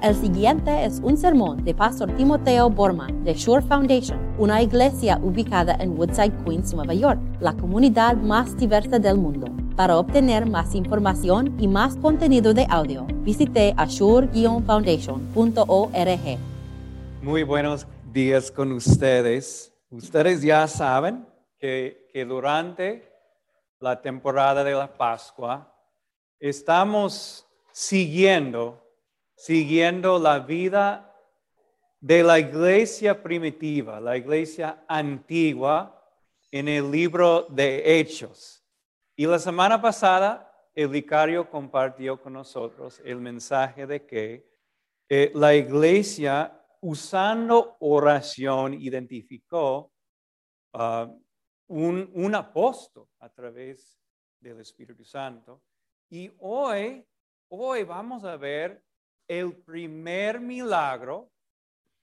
El siguiente es un sermón de Pastor Timoteo Borman de Shore Foundation, una iglesia ubicada en Woodside, Queens, Nueva York, la comunidad más diversa del mundo. Para obtener más información y más contenido de audio, visite ashore-foundation.org. Muy buenos días con ustedes. Ustedes ya saben que, que durante la temporada de la Pascua estamos siguiendo siguiendo la vida de la iglesia primitiva, la iglesia antigua en el libro de Hechos. Y la semana pasada el vicario compartió con nosotros el mensaje de que eh, la iglesia usando oración identificó uh, un, un apóstol a través del Espíritu Santo. Y hoy, hoy vamos a ver el primer milagro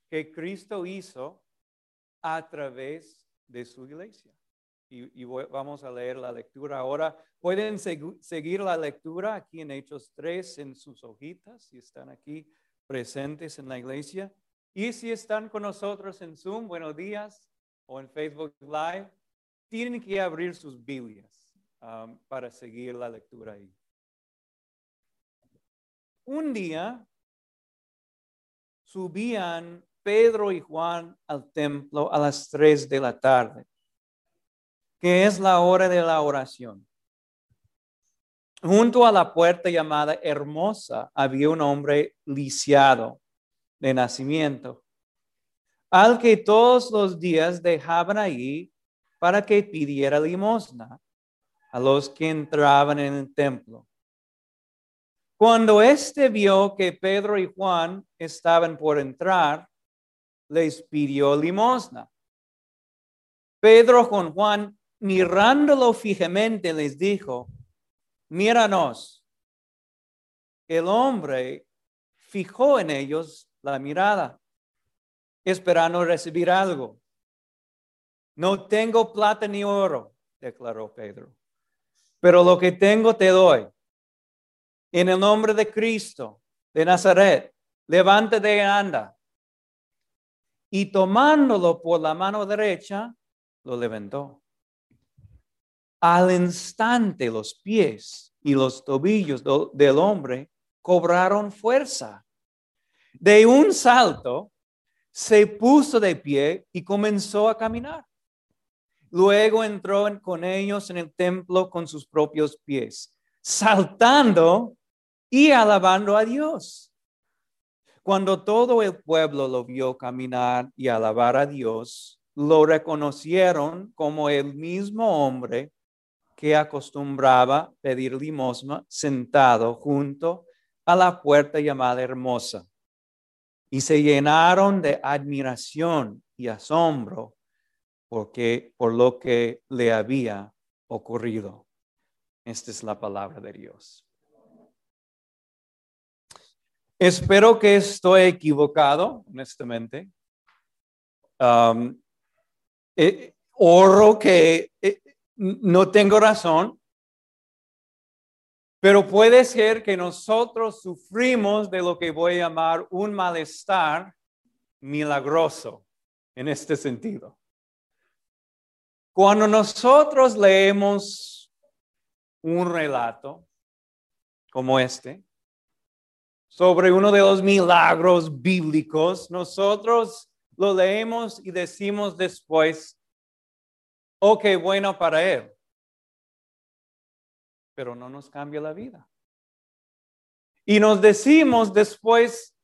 que Cristo hizo a través de su iglesia. Y, vamos a leer la lectura ahora. Pueden seguir la lectura aquí en Hechos 3 en sus hojitas, si están aquí presentes en la iglesia. Y si están con nosotros en Zoom, buenos días, o en Facebook Live, tienen que abrir sus Biblias um, para seguir la lectura ahí. Un día subían Pedro y Juan al templo a las tres de la tarde, que es la hora de la oración. Junto a la puerta llamada Hermosa había un hombre lisiado de nacimiento, al que todos los días dejaban ahí para que pidiera limosna a los que entraban en el templo. Cuando éste vio que Pedro y Juan estaban por entrar, les pidió limosna. Pedro con Juan, mirándolo fijamente, les dijo, míranos. El hombre fijó en ellos la mirada, esperando recibir algo. No tengo plata ni oro, declaró Pedro, pero lo que tengo te doy en el nombre de Cristo de Nazaret, levántate y anda. Y tomándolo por la mano derecha, lo levantó. Al instante los pies y los tobillos del hombre cobraron fuerza. De un salto, se puso de pie y comenzó a caminar. Luego entró con ellos en el templo con sus propios pies, saltando y alabando a Dios. Cuando todo el pueblo lo vio caminar y alabar a Dios, lo reconocieron como el mismo hombre que acostumbraba pedir limosna sentado junto a la puerta llamada Hermosa. Y se llenaron de admiración y asombro porque, por lo que le había ocurrido. Esta es la palabra de Dios. Espero que estoy equivocado, honestamente. Um, eh, oro que eh, no tengo razón, pero puede ser que nosotros sufrimos de lo que voy a llamar un malestar milagroso en este sentido. Cuando nosotros leemos un relato como este, sobre uno de los milagros bíblicos, nosotros lo leemos y decimos después, oh, qué bueno para él. Pero no nos cambia la vida. Y nos decimos después,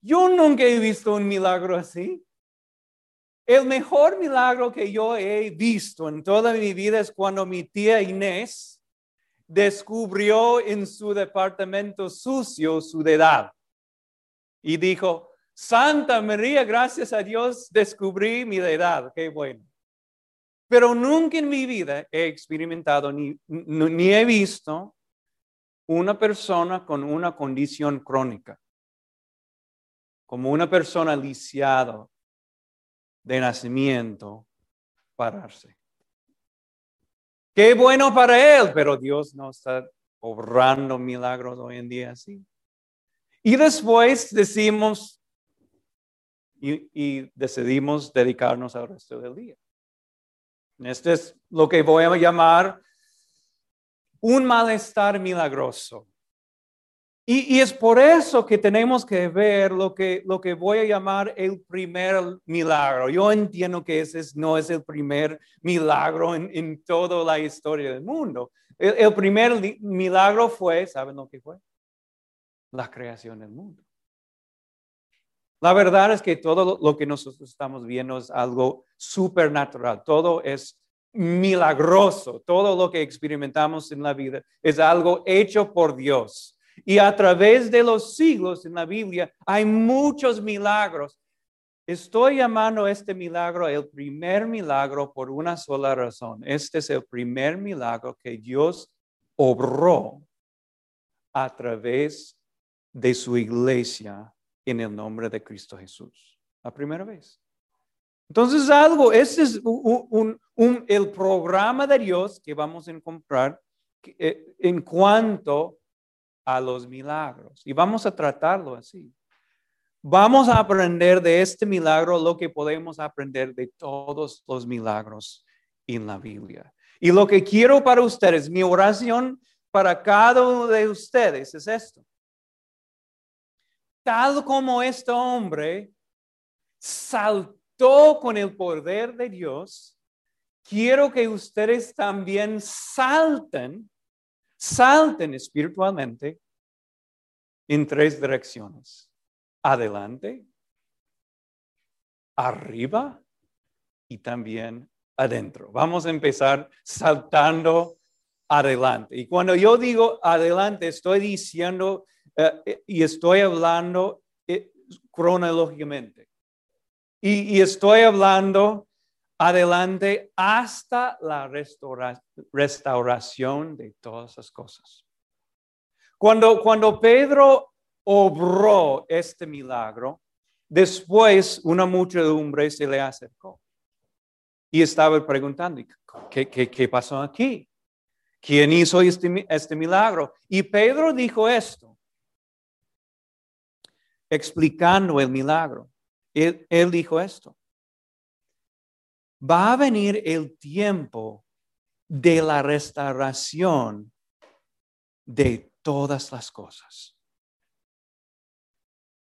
yo nunca he visto un milagro así. El mejor milagro que yo he visto en toda mi vida es cuando mi tía Inés descubrió en su departamento sucio su edad y dijo, Santa María, gracias a Dios descubrí mi edad, qué bueno. Pero nunca en mi vida he experimentado ni, ni he visto una persona con una condición crónica, como una persona lisiada de nacimiento, pararse. Qué bueno para él, pero Dios no está obrando milagros hoy en día así. Y después decimos y, y decidimos dedicarnos al resto del día. Este es lo que voy a llamar un malestar milagroso. Y, es por eso que tenemos que ver lo que, lo que voy a llamar el primer milagro. Yo entiendo que ese no es el primer milagro en, toda la historia del mundo. El, el, primer milagro fue, ¿saben lo que fue? La creación del mundo. La verdad es que todo lo que nosotros estamos viendo es algo supernatural. Todo es milagroso. Todo lo que experimentamos en la vida es algo hecho por Dios. Y a través de los siglos en la Biblia hay muchos milagros. Estoy llamando este milagro el primer milagro por una sola razón. Este es el primer milagro que Dios obró a través de su iglesia en el nombre de Cristo Jesús. La primera vez. Entonces algo, este es el programa de Dios que vamos a encontrar eh, en cuanto a los milagros. Y vamos a tratarlo así. Vamos a aprender de este milagro lo que podemos aprender de todos los milagros en la Biblia. Y lo que quiero para ustedes, mi oración para cada uno de ustedes es esto. Tal como este hombre saltó con el poder de Dios, quiero que ustedes también salten salten espiritualmente en tres direcciones. Adelante, arriba y también adentro. Vamos a empezar saltando adelante. Y cuando yo digo adelante, estoy diciendo eh, y estoy hablando eh, cronológicamente. y, estoy hablando adelante hasta la restauración de todas las cosas. Cuando, cuando Pedro obró este milagro, después una muchedumbre se le acercó y estaba preguntando, ¿qué, qué, pasó aquí? ¿Quién hizo este, este milagro? Y Pedro dijo esto, explicando el milagro. él dijo esto va a venir el tiempo de la restauración de todas las cosas.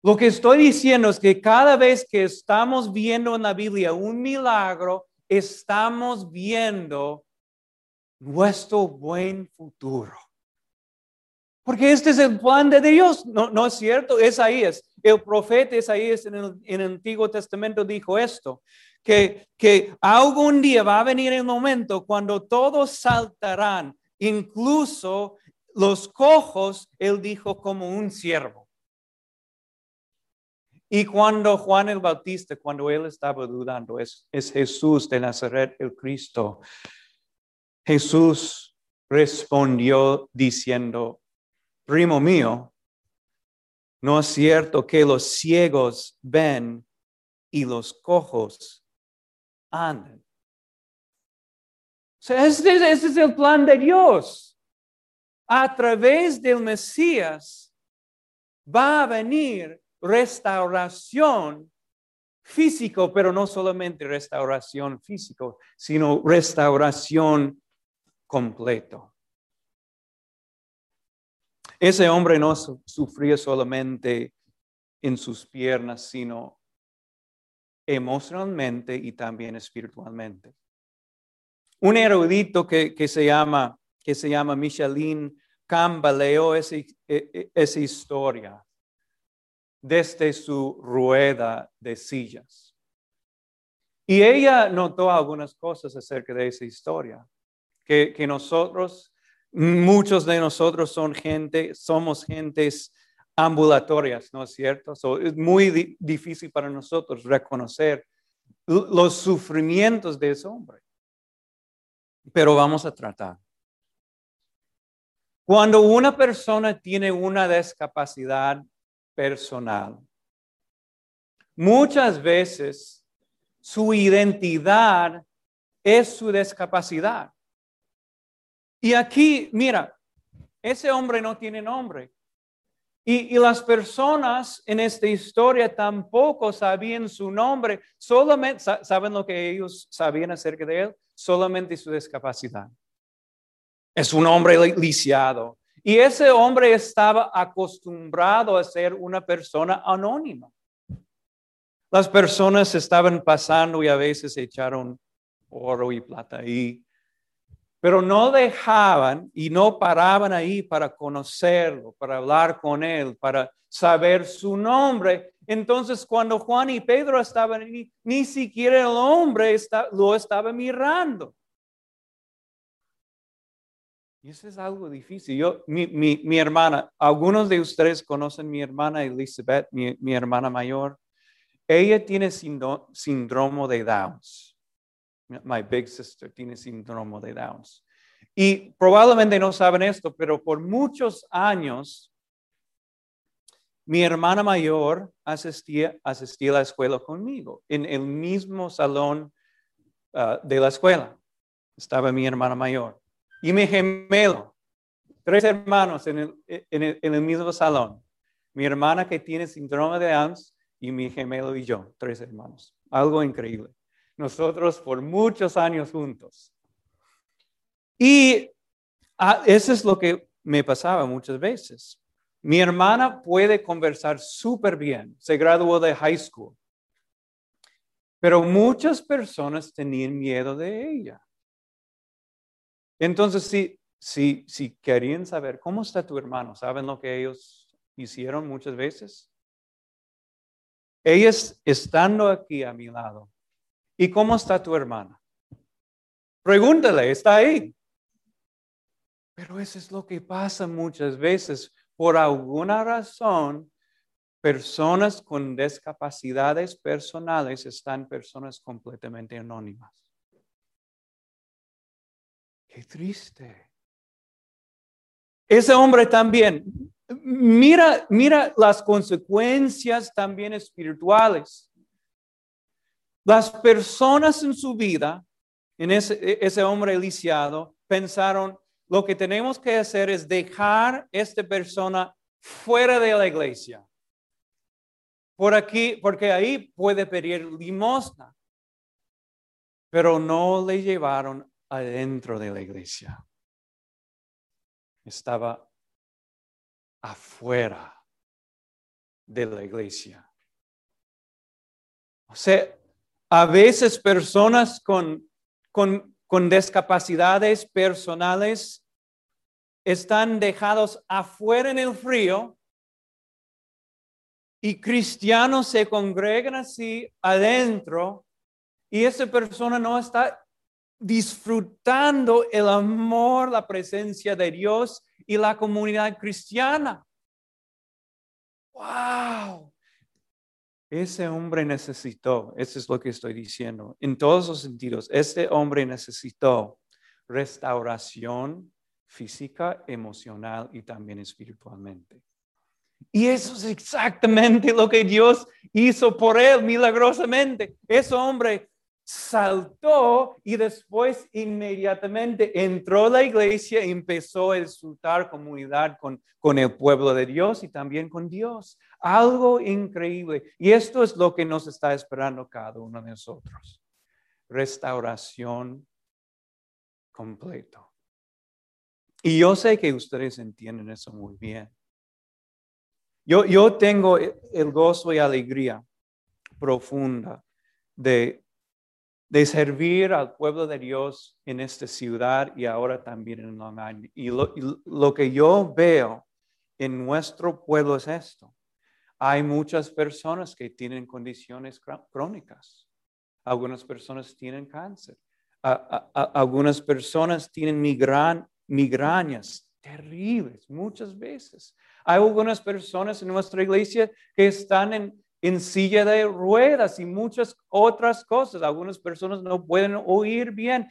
Lo que estoy diciendo es que cada vez que estamos viendo en la Biblia un milagro, estamos viendo nuestro buen futuro. Porque este es el plan de Dios, ¿no, no es cierto? Isaías, el profeta Isaías en el, en el Antiguo Testamento dijo esto, que, que algún día va a venir el momento cuando todos saltarán, incluso los cojos, él dijo como un siervo. Y cuando Juan el Bautista, cuando él estaba dudando, es, es Jesús de Nazaret, el Cristo, Jesús respondió diciendo, primo mío, no es cierto que los ciegos ven y los cojos anden. este, este es el plan de Dios. A través del Mesías va a venir restauración físico, pero no solamente restauración físico, sino restauración completo. Ese hombre no sufría solamente en sus piernas, sino emocionalmente y también espiritualmente. Un erudito que, se, llama, que se llama Michelin cambaleó esa, e, e, esa historia desde su rueda de sillas. Y ella notó algunas cosas acerca de esa historia, que, que nosotros, muchos de nosotros son gente, somos gentes ambulatorias, ¿no es cierto? es muy difícil para nosotros reconocer los sufrimientos de ese hombre. Pero vamos a tratar. Cuando una persona tiene una discapacidad personal, muchas veces su identidad es su discapacidad. Y aquí, mira, ese hombre no tiene nombre. Y, las personas en esta historia tampoco sabían su nombre, solamente saben lo que ellos sabían acerca de él, solamente su discapacidad. Es un hombre lisiado. Y ese hombre estaba acostumbrado a ser una persona anónima. Las personas estaban pasando y a veces echaron oro y plata ahí, pero no dejaban y no paraban ahí para conocerlo, para hablar con él, para saber su nombre. Entonces, cuando Juan y Pedro estaban ahí, ni siquiera el hombre lo estaba mirando. Y eso es algo difícil. Yo, mi, mi, mi, hermana, algunos de ustedes conocen mi hermana Elizabeth, mi, mi hermana mayor. Ella tiene síndrome de Downs. My big sister tiene síndrome de Downs. Y probablemente no saben esto, pero por muchos años mi hermana mayor asistía, asistía a la escuela conmigo, en el mismo salón uh, de la escuela. Estaba mi hermana mayor y mi gemelo, tres hermanos en el, en el, mismo salón. Mi hermana que tiene síndrome de Downs y mi gemelo y yo, tres hermanos. Algo increíble. Nosotros por muchos años juntos. Y ah, eso es lo que me pasaba muchas veces. Mi hermana puede conversar súper bien, se graduó de high school, pero muchas personas tenían miedo de ella. Entonces, si, si, si querían saber cómo está tu hermano, ¿saben lo que ellos hicieron muchas veces? Ellas estando aquí a mi lado. ¿Y cómo está tu hermana? Pregúntale, está ahí. Pero eso es lo que pasa muchas veces. Por alguna razón, personas con discapacidades personales están personas completamente anónimas. Qué triste. Ese hombre también, mira, mira las consecuencias también espirituales. Las personas en su vida, en ese, ese hombre lisiado, pensaron, lo que tenemos que hacer es dejar a esta persona fuera de la iglesia. Por aquí, porque ahí puede pedir limosna. Pero no le llevaron adentro de la iglesia. Estaba afuera de la iglesia. O sea, a veces personas con, con, con discapacidades personales están dejados afuera en el frío y cristianos se congregan así adentro y esa persona no está disfrutando el amor, la presencia de Dios y la comunidad cristiana. ¡Wow! Ese hombre necesitó, eso es lo que estoy diciendo, en todos los sentidos, este hombre necesitó restauración física, emocional y también espiritualmente. Y eso es exactamente lo que Dios hizo por él milagrosamente. Ese hombre saltó y después inmediatamente entró a la iglesia y empezó a disfrutar comunidad con, con el pueblo de Dios y también con Dios. Algo increíble. Y esto es lo que nos está esperando cada uno de nosotros. Restauración completo. Y yo sé que ustedes entienden eso muy bien. Yo, yo tengo el gozo y alegría profunda de de servir al pueblo de Dios en esta ciudad y ahora también en Long Island. Y lo, que yo veo en nuestro pueblo es esto. Hay muchas personas que tienen condiciones crónicas. Algunas personas tienen cáncer. algunas personas tienen migran, migrañas terribles muchas veces. Hay algunas personas en nuestra iglesia que están en, en silla de ruedas y muchas otras cosas. Algunas personas no pueden oír bien.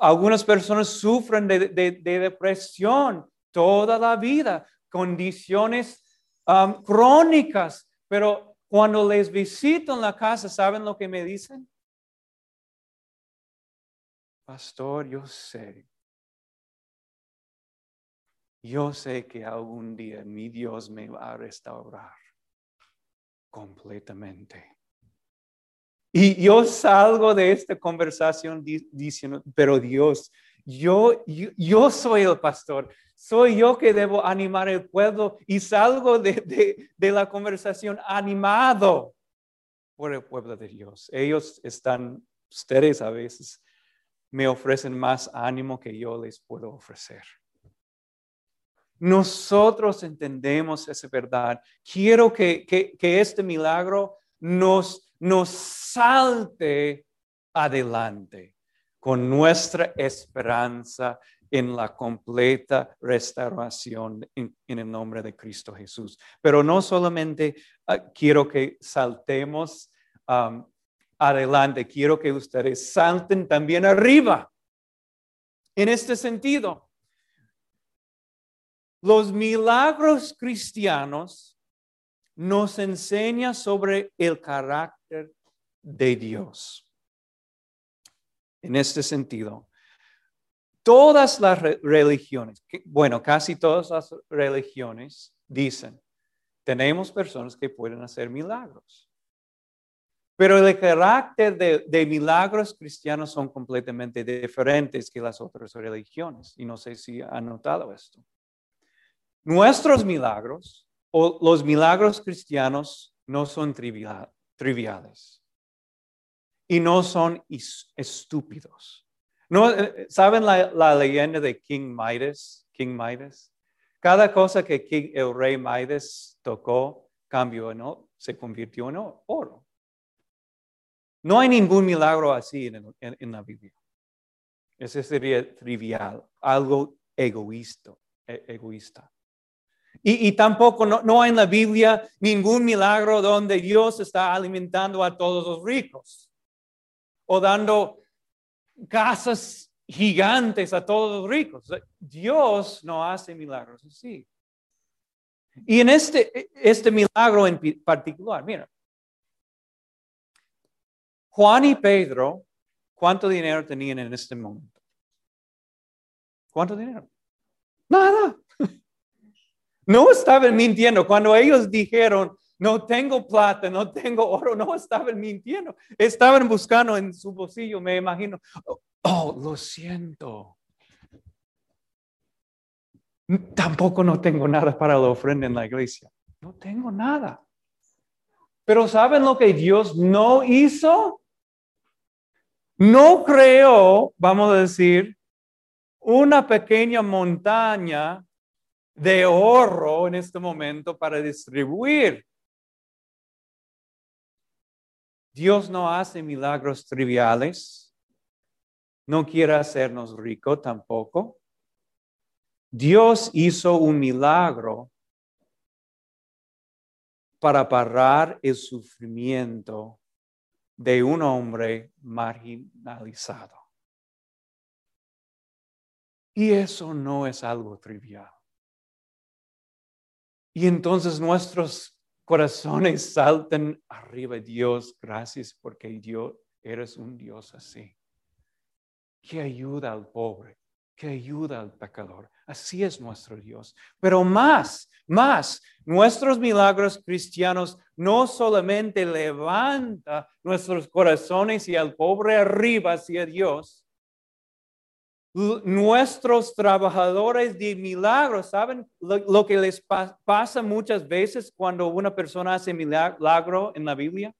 Algunas personas sufren de, depresión toda la vida, condiciones um, crónicas, pero cuando les visito en la casa, ¿saben lo que me dicen? Pastor, yo sé yo sé que algún día mi Dios me va a restaurar completamente. Y yo salgo de esta conversación diciendo, pero Dios, yo, yo, soy el pastor, soy yo que debo animar el pueblo y salgo de, de la conversación animado por el pueblo de Dios. Ellos están, ustedes a veces me ofrecen más ánimo que yo les puedo ofrecer. Nosotros entendemos esa verdad. Quiero que, que, este milagro nos, nos salte adelante con nuestra esperanza en la completa restauración en, el nombre de Cristo Jesús. Pero no solamente ah, quiero que saltemos adelante, quiero que ustedes salten también arriba. En este sentido, los milagros cristianos nos enseñan sobre el carácter de Dios. En este sentido, todas las religiones, bueno, casi todas las religiones dicen, tenemos personas que pueden hacer milagros. Pero el carácter de, milagros cristianos son completamente diferentes que las otras religiones. Y no sé si han notado esto. Nuestros milagros o los milagros cristianos no son triviales y no son estúpidos. ¿No, eh, ¿Saben la, leyenda de King Midas? King Midas? Cada cosa que el rey Midas tocó cambió, se convirtió en oro. No hay ningún milagro así en, la Biblia. Ese sería trivial, algo egoísta. E, egoísta. Y, tampoco no, hay en la Biblia ningún milagro donde Dios está alimentando a todos los ricos o dando casas gigantes a todos los ricos. Dios no hace milagros así. Y en este, este milagro en particular, mira, Juan y Pedro, ¿cuánto dinero tenían en este momento? ¿Cuánto dinero? Nada. No estaban mintiendo. Cuando ellos dijeron, no tengo plata, no tengo oro, no estaban mintiendo. Estaban buscando en su bolsillo, me imagino. Oh, lo siento. Tampoco no tengo nada para la ofrenda en la iglesia. No tengo nada. Pero ¿saben lo que Dios no hizo? No creó, vamos a decir, una pequeña montaña de oro en este momento para distribuir. Dios no hace milagros triviales, no quiere hacernos rico tampoco. Dios hizo un milagro para parar el sufrimiento de un hombre marginalizado. Y eso no es algo trivial. Y entonces nuestros corazones saltan arriba. Dios, gracias porque Dios, eres un Dios así. Que ayuda al pobre, que ayuda al pecador. Así es nuestro Dios. Pero más, más, nuestros milagros cristianos no solamente levanta nuestros corazones y al pobre arriba hacia Dios, nuestros trabajadores de milagros, ¿saben lo, que les pasa muchas veces cuando una persona hace milagro en la Biblia?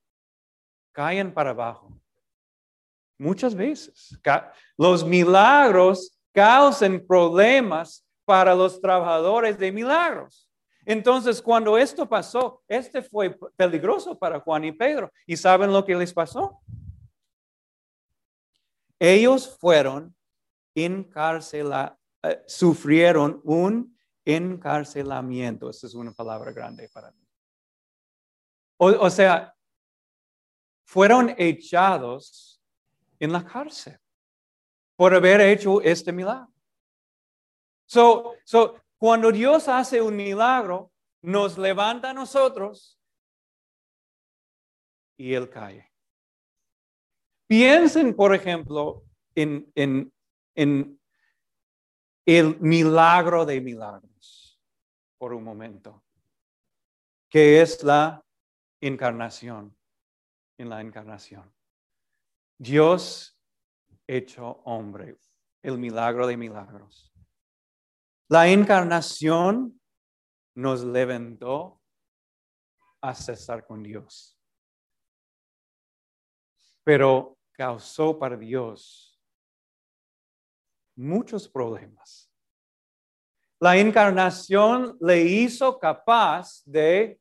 Caen para abajo. Muchas veces. Los milagros causan problemas para los trabajadores de milagros. Entonces, cuando esto pasó, este fue peligroso para Juan y Pedro. ¿Y saben lo que les pasó? Ellos fueron encarcela, eh, sufrieron un encarcelamiento. Esa es una palabra grande para mí. O, sea, fueron echados en la cárcel por haber hecho este milagro. So, so, cuando Dios hace un milagro, nos levanta a nosotros y Él cae. Piensen, por ejemplo, en, en en el milagro de milagros. por un momento, que es la encarnación, en la encarnación. Dios hecho hombre, el milagro de milagros. La encarnación nos levantó a cesar con Dios, pero causó para Dios muchos problemas. La encarnación le hizo capaz de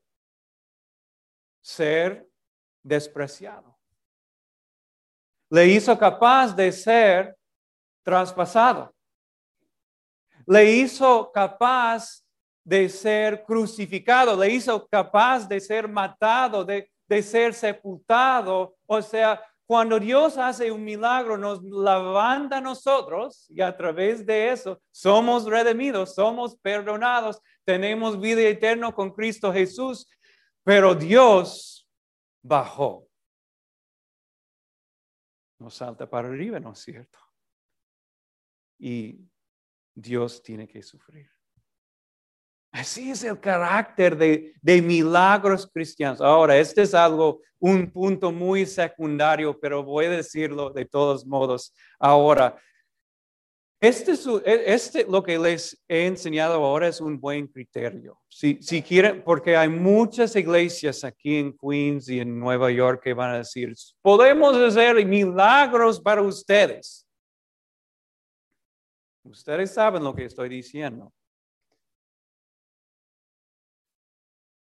ser despreciado. Le hizo capaz de ser traspasado. Le hizo capaz de ser crucificado, le hizo capaz de ser matado, de, de ser sepultado. O sea, cuando Dios hace un milagro, nos levanta a nosotros y a través de eso somos redimidos, somos perdonados, tenemos vida eterna con Cristo Jesús, pero Dios bajó. Nos salta para arriba, ¿no es cierto? Y Dios tiene que sufrir. Así es el carácter de, milagros cristianos. Ahora, este es algo, un punto muy secundario, pero voy a decirlo de todos modos. Ahora, este, e, este lo que les he enseñado ahora es un buen criterio. Si, si quieren, porque hay muchas iglesias aquí en Queens y en Nueva York que van a decir, podemos hacer milagros para ustedes. Ustedes saben lo que estoy diciendo.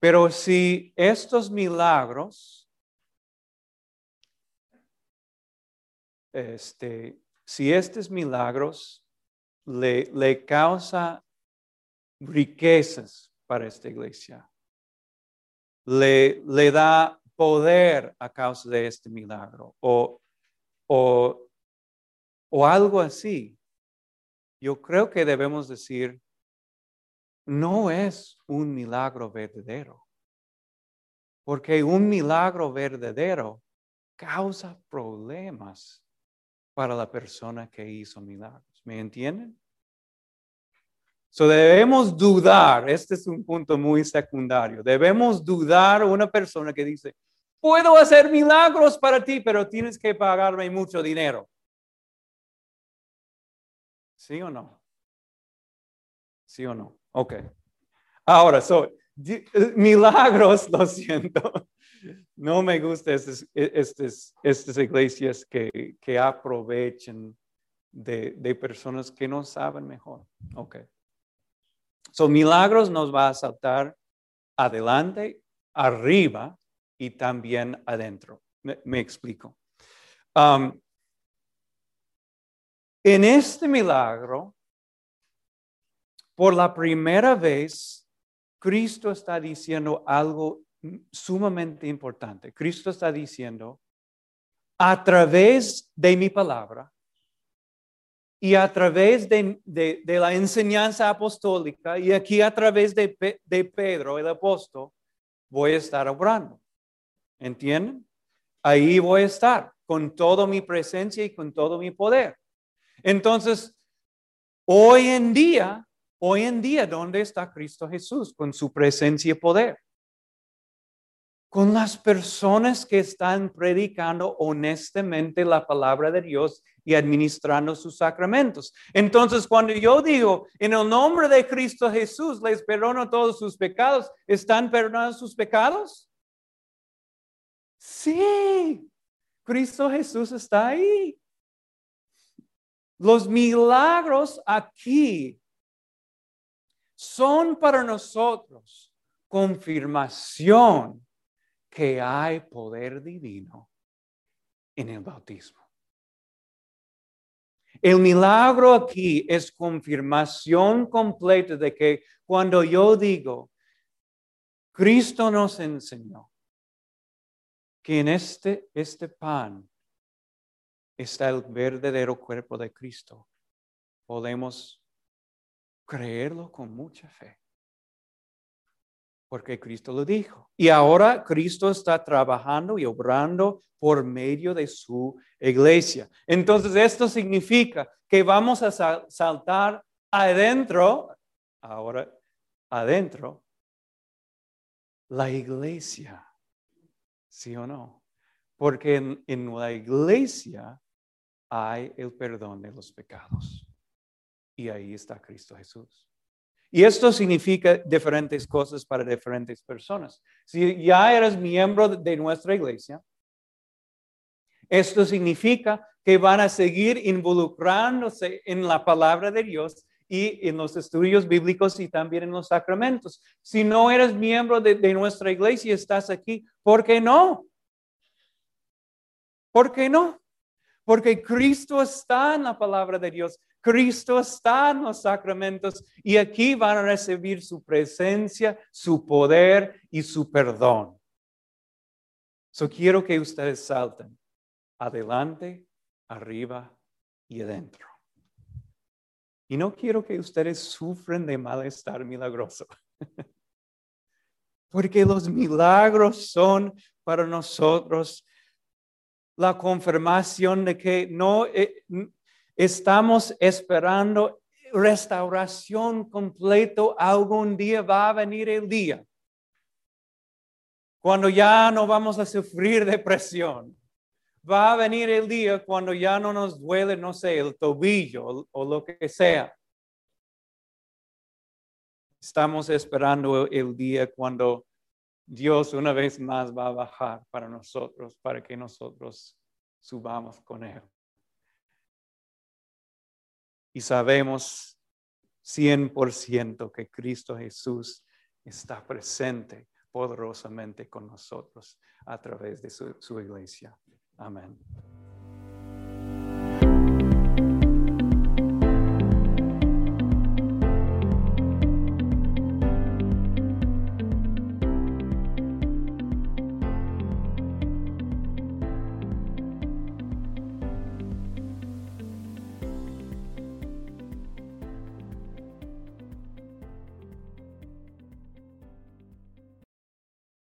Pero si estos milagros, este, si estos milagros le, le causa riquezas para esta iglesia, le, le da poder a causa de este milagro o, o, o algo así, yo creo que debemos decir, no es un milagro verdadero. Porque un milagro verdadero causa problemas para la persona que hizo milagros. ¿Me entienden? So debemos dudar, este es un punto muy secundario, debemos dudar una persona que dice, puedo hacer milagros para ti, pero tienes que pagarme mucho dinero. ¿Sí o no? ¿Sí o no? Ok. Ahora, so, milagros, lo siento. No me gustan estas, estas, estas iglesias que, que aprovechan de, de, personas que no saben mejor. Ok. So, milagros nos va a saltar adelante, arriba y también adentro. Me, explico. Um, en este milagro, por la primera vez, Cristo está diciendo algo sumamente importante. Cristo está diciendo, a través de mi palabra y a través de, la enseñanza apostólica y aquí a través de, de Pedro, el apóstol, voy a estar obrando. ¿Entienden? Ahí voy a estar con toda mi presencia y con todo mi poder. Entonces, hoy en día, Hoy en día, ¿dónde está Cristo Jesús con su presencia y poder? Con las personas que están predicando honestamente la palabra de Dios y administrando sus sacramentos. Entonces, cuando yo digo, en el nombre de Cristo Jesús, les perdono todos sus pecados, ¿están perdonando sus pecados? Sí, Cristo Jesús está ahí. Los milagros aquí son para nosotros confirmación que hay poder divino en el bautismo. El milagro aquí es confirmación completa de que cuando yo digo, Cristo nos enseñó que en este, este pan está el verdadero cuerpo de Cristo, podemos creerlo con mucha fe. Porque Cristo lo dijo. Y ahora Cristo está trabajando y obrando por medio de su iglesia. Entonces esto significa que vamos a saltar adentro, ahora adentro, la iglesia, ¿sí o no? Porque en, la iglesia hay el perdón de los pecados. Y ahí está Cristo Jesús. Y esto significa diferentes cosas para diferentes personas. Si ya eres miembro de nuestra iglesia, esto significa que van a seguir involucrándose en la palabra de Dios y en los estudios bíblicos y también en los sacramentos. Si no eres miembro de, nuestra iglesia y estás aquí, ¿por qué no? ¿Por qué no? Porque Cristo está en la palabra de Dios. Cristo está en los sacramentos y aquí van a recibir su presencia, su poder y su perdón. So quiero que ustedes salten adelante, arriba y adentro. Y no quiero que ustedes sufren de malestar milagroso. Porque los milagros son para nosotros la confirmación de que no eh, estamos esperando restauración completo. Algún día va a venir el día cuando ya no vamos a sufrir depresión. Va a venir el día cuando ya no nos duele, no sé, el tobillo o, lo que sea. Estamos esperando el día cuando Dios una vez más va a bajar para nosotros, para que nosotros subamos con Él. Y sabemos 100% que Cristo Jesús está presente poderosamente con nosotros a través de su, su iglesia. Amén.